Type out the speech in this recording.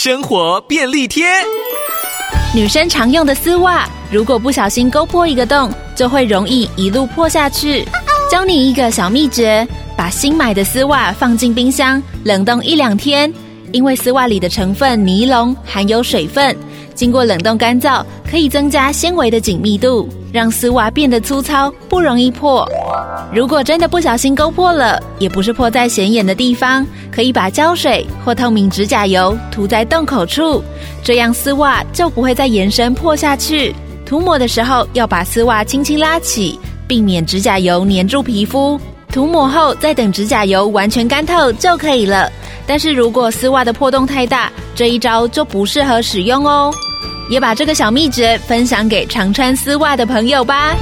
生活便利贴。女生常用的丝袜，如果不小心勾破一个洞，就会容易一路破下去。教你一个小秘诀：把新买的丝袜放进冰箱冷冻一两天，因为丝袜里的成分尼龙含有水分，经过冷冻干燥，可以增加纤维的紧密度，让丝袜变得粗糙，不容易破。如果真的不小心勾破了，也不是破在显眼的地方，可以把胶水或透明指甲油涂在洞口处，这样丝袜就不会再延伸破下去。涂抹的时候要把丝袜轻轻拉起，避免指甲油粘住皮肤。涂抹后再等指甲油完全干透就可以了。但是如果丝袜的破洞太大，这一招就不适合使用哦。也把这个小秘诀分享给常穿丝袜的朋友吧。